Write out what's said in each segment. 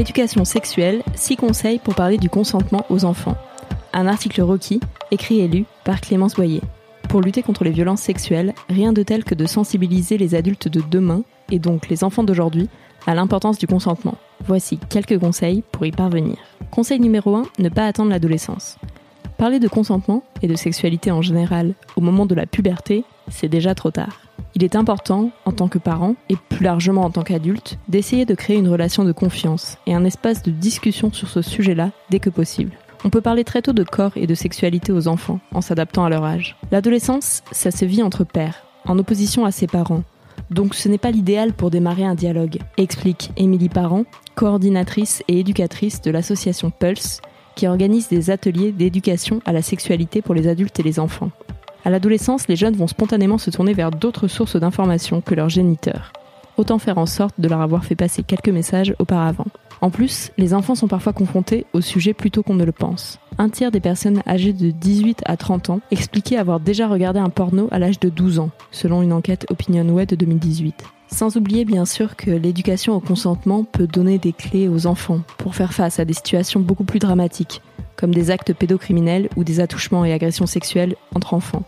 Éducation sexuelle, 6 conseils pour parler du consentement aux enfants. Un article requis, écrit et lu par Clémence Boyer. Pour lutter contre les violences sexuelles, rien de tel que de sensibiliser les adultes de demain, et donc les enfants d'aujourd'hui, à l'importance du consentement. Voici quelques conseils pour y parvenir. Conseil numéro 1, ne pas attendre l'adolescence. Parler de consentement et de sexualité en général au moment de la puberté, c'est déjà trop tard. Il est important, en tant que parent, et plus largement en tant qu'adulte, d'essayer de créer une relation de confiance et un espace de discussion sur ce sujet-là dès que possible. On peut parler très tôt de corps et de sexualité aux enfants, en s'adaptant à leur âge. L'adolescence, ça se vit entre pères, en opposition à ses parents. Donc ce n'est pas l'idéal pour démarrer un dialogue, explique Émilie Parent, coordinatrice et éducatrice de l'association Pulse, qui organise des ateliers d'éducation à la sexualité pour les adultes et les enfants. À l'adolescence, les jeunes vont spontanément se tourner vers d'autres sources d'informations que leurs géniteurs. Autant faire en sorte de leur avoir fait passer quelques messages auparavant. En plus, les enfants sont parfois confrontés au sujet plus tôt qu'on ne le pense. Un tiers des personnes âgées de 18 à 30 ans expliquaient avoir déjà regardé un porno à l'âge de 12 ans, selon une enquête OpinionWay de 2018. Sans oublier bien sûr que l'éducation au consentement peut donner des clés aux enfants pour faire face à des situations beaucoup plus dramatiques, comme des actes pédocriminels ou des attouchements et agressions sexuelles entre enfants.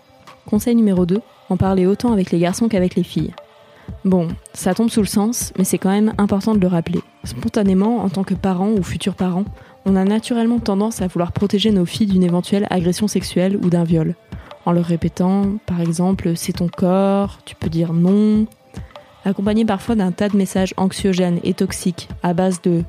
Conseil numéro 2, en parler autant avec les garçons qu'avec les filles. Bon, ça tombe sous le sens, mais c'est quand même important de le rappeler. Spontanément, en tant que parent ou futur parent, on a naturellement tendance à vouloir protéger nos filles d'une éventuelle agression sexuelle ou d'un viol. En leur répétant, par exemple, c'est ton corps, tu peux dire non, accompagné parfois d'un tas de messages anxiogènes et toxiques à base de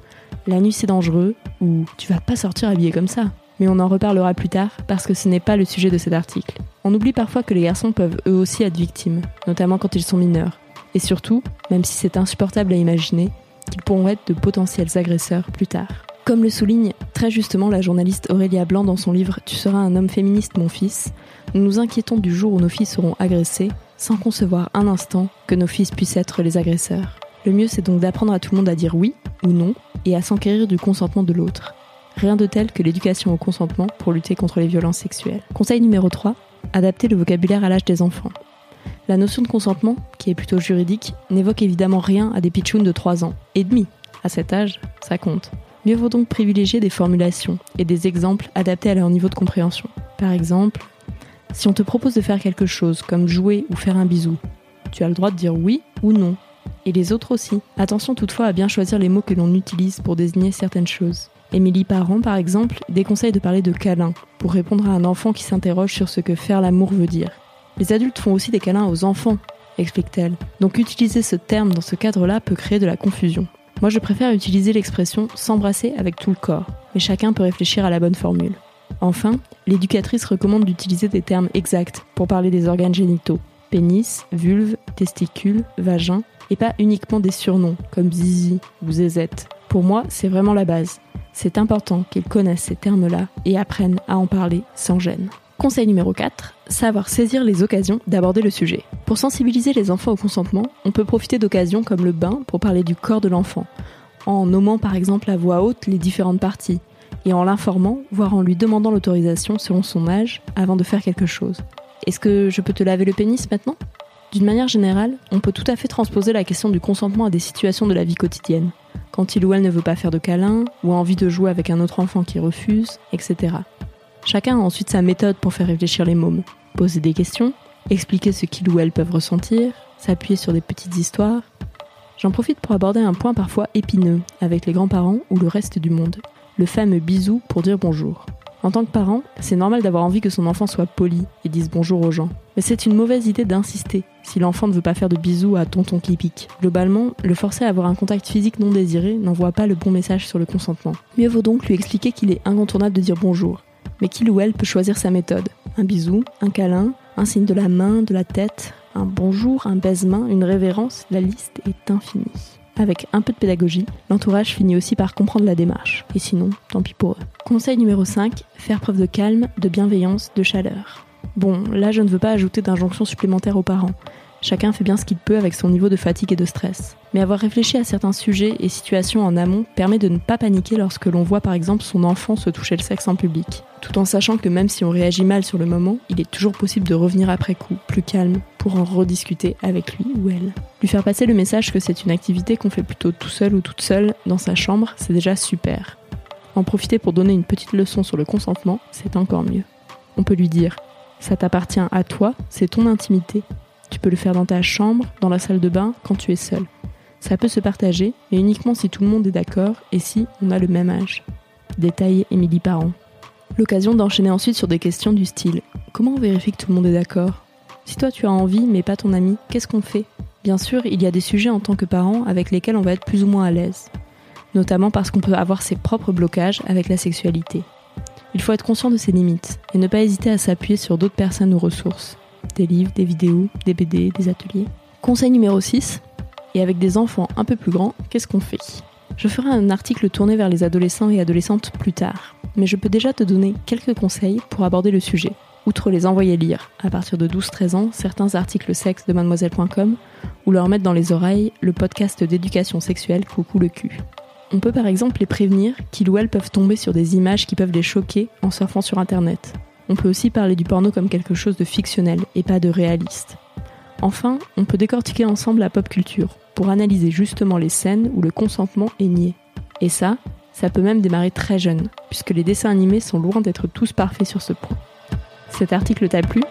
la nuit c'est dangereux ou tu vas pas sortir habillé comme ça. Mais on en reparlera plus tard parce que ce n'est pas le sujet de cet article. On oublie parfois que les garçons peuvent eux aussi être victimes, notamment quand ils sont mineurs. Et surtout, même si c'est insupportable à imaginer, qu'ils pourront être de potentiels agresseurs plus tard. Comme le souligne très justement la journaliste Aurélia Blanc dans son livre Tu seras un homme féministe, mon fils, nous nous inquiétons du jour où nos filles seront agressées sans concevoir un instant que nos fils puissent être les agresseurs. Le mieux, c'est donc d'apprendre à tout le monde à dire oui ou non et à s'enquérir du consentement de l'autre. Rien de tel que l'éducation au consentement pour lutter contre les violences sexuelles. Conseil numéro 3, adapter le vocabulaire à l'âge des enfants. La notion de consentement, qui est plutôt juridique, n'évoque évidemment rien à des pitchouns de 3 ans et demi. À cet âge, ça compte. Mieux vaut donc privilégier des formulations et des exemples adaptés à leur niveau de compréhension. Par exemple, si on te propose de faire quelque chose comme jouer ou faire un bisou, tu as le droit de dire oui ou non. Et les autres aussi. Attention toutefois à bien choisir les mots que l'on utilise pour désigner certaines choses. Émilie Parent, par exemple, déconseille de parler de câlin pour répondre à un enfant qui s'interroge sur ce que faire l'amour veut dire. Les adultes font aussi des câlins aux enfants, explique-t-elle. Donc utiliser ce terme dans ce cadre-là peut créer de la confusion. Moi, je préfère utiliser l'expression s'embrasser avec tout le corps, mais chacun peut réfléchir à la bonne formule. Enfin, l'éducatrice recommande d'utiliser des termes exacts pour parler des organes génitaux pénis, vulve, testicules, vagin, et pas uniquement des surnoms comme zizi ou zézette. Pour moi, c'est vraiment la base. C'est important qu'ils connaissent ces termes-là et apprennent à en parler sans gêne. Conseil numéro 4, savoir saisir les occasions d'aborder le sujet. Pour sensibiliser les enfants au consentement, on peut profiter d'occasions comme le bain pour parler du corps de l'enfant, en nommant par exemple à voix haute les différentes parties, et en l'informant, voire en lui demandant l'autorisation selon son âge avant de faire quelque chose. Est-ce que je peux te laver le pénis maintenant? D'une manière générale, on peut tout à fait transposer la question du consentement à des situations de la vie quotidienne. Quand il ou elle ne veut pas faire de câlin, ou a envie de jouer avec un autre enfant qui refuse, etc. Chacun a ensuite sa méthode pour faire réfléchir les mômes. Poser des questions, expliquer ce qu'ils ou elles peuvent ressentir, s'appuyer sur des petites histoires. J'en profite pour aborder un point parfois épineux avec les grands-parents ou le reste du monde. Le fameux bisou pour dire bonjour. En tant que parent, c'est normal d'avoir envie que son enfant soit poli et dise bonjour aux gens. Mais c'est une mauvaise idée d'insister si l'enfant ne veut pas faire de bisous à tonton qui pique. Globalement, le forcer à avoir un contact physique non désiré n'envoie pas le bon message sur le consentement. Mieux vaut donc lui expliquer qu'il est incontournable de dire bonjour, mais qu'il ou elle peut choisir sa méthode. Un bisou, un câlin, un signe de la main, de la tête, un bonjour, un baise-main, une révérence, la liste est infinie. Avec un peu de pédagogie, l'entourage finit aussi par comprendre la démarche. Et sinon, tant pis pour eux. Conseil numéro 5, faire preuve de calme, de bienveillance, de chaleur. Bon, là je ne veux pas ajouter d'injonctions supplémentaires aux parents. Chacun fait bien ce qu'il peut avec son niveau de fatigue et de stress. Mais avoir réfléchi à certains sujets et situations en amont permet de ne pas paniquer lorsque l'on voit par exemple son enfant se toucher le sexe en public, tout en sachant que même si on réagit mal sur le moment, il est toujours possible de revenir après coup, plus calme, pour en rediscuter avec lui ou elle. Lui faire passer le message que c'est une activité qu'on fait plutôt tout seul ou toute seule dans sa chambre, c'est déjà super. En profiter pour donner une petite leçon sur le consentement, c'est encore mieux. On peut lui dire ça t'appartient à toi, c'est ton intimité. Tu peux le faire dans ta chambre, dans la salle de bain, quand tu es seul. Ça peut se partager, mais uniquement si tout le monde est d'accord et si on a le même âge. Détaille Émilie Parent. L'occasion d'enchaîner ensuite sur des questions du style Comment on vérifie que tout le monde est d'accord? Si toi tu as envie mais pas ton ami, qu'est-ce qu'on fait? Bien sûr, il y a des sujets en tant que parent avec lesquels on va être plus ou moins à l'aise, notamment parce qu'on peut avoir ses propres blocages avec la sexualité. Il faut être conscient de ses limites et ne pas hésiter à s'appuyer sur d'autres personnes ou ressources. Des livres, des vidéos, des BD, des ateliers. Conseil numéro 6. Et avec des enfants un peu plus grands, qu'est-ce qu'on fait? Je ferai un article tourné vers les adolescents et adolescentes plus tard, mais je peux déjà te donner quelques conseils pour aborder le sujet. Outre les envoyer lire, à partir de 12-13 ans, certains articles sexe de mademoiselle.com, ou leur mettre dans les oreilles le podcast d'éducation sexuelle Coucou le cul. On peut par exemple les prévenir qu'ils ou elles peuvent tomber sur des images qui peuvent les choquer en surfant sur Internet. On peut aussi parler du porno comme quelque chose de fictionnel et pas de réaliste. Enfin, on peut décortiquer ensemble la pop culture pour analyser justement les scènes où le consentement est nié. Et ça, ça peut même démarrer très jeune, puisque les dessins animés sont loin d'être tous parfaits sur ce point. Cet article t'a plu?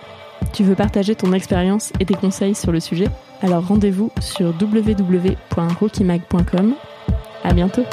Tu veux partager ton expérience et tes conseils sur le sujet? Alors rendez-vous sur www.rockymag.com à bientôt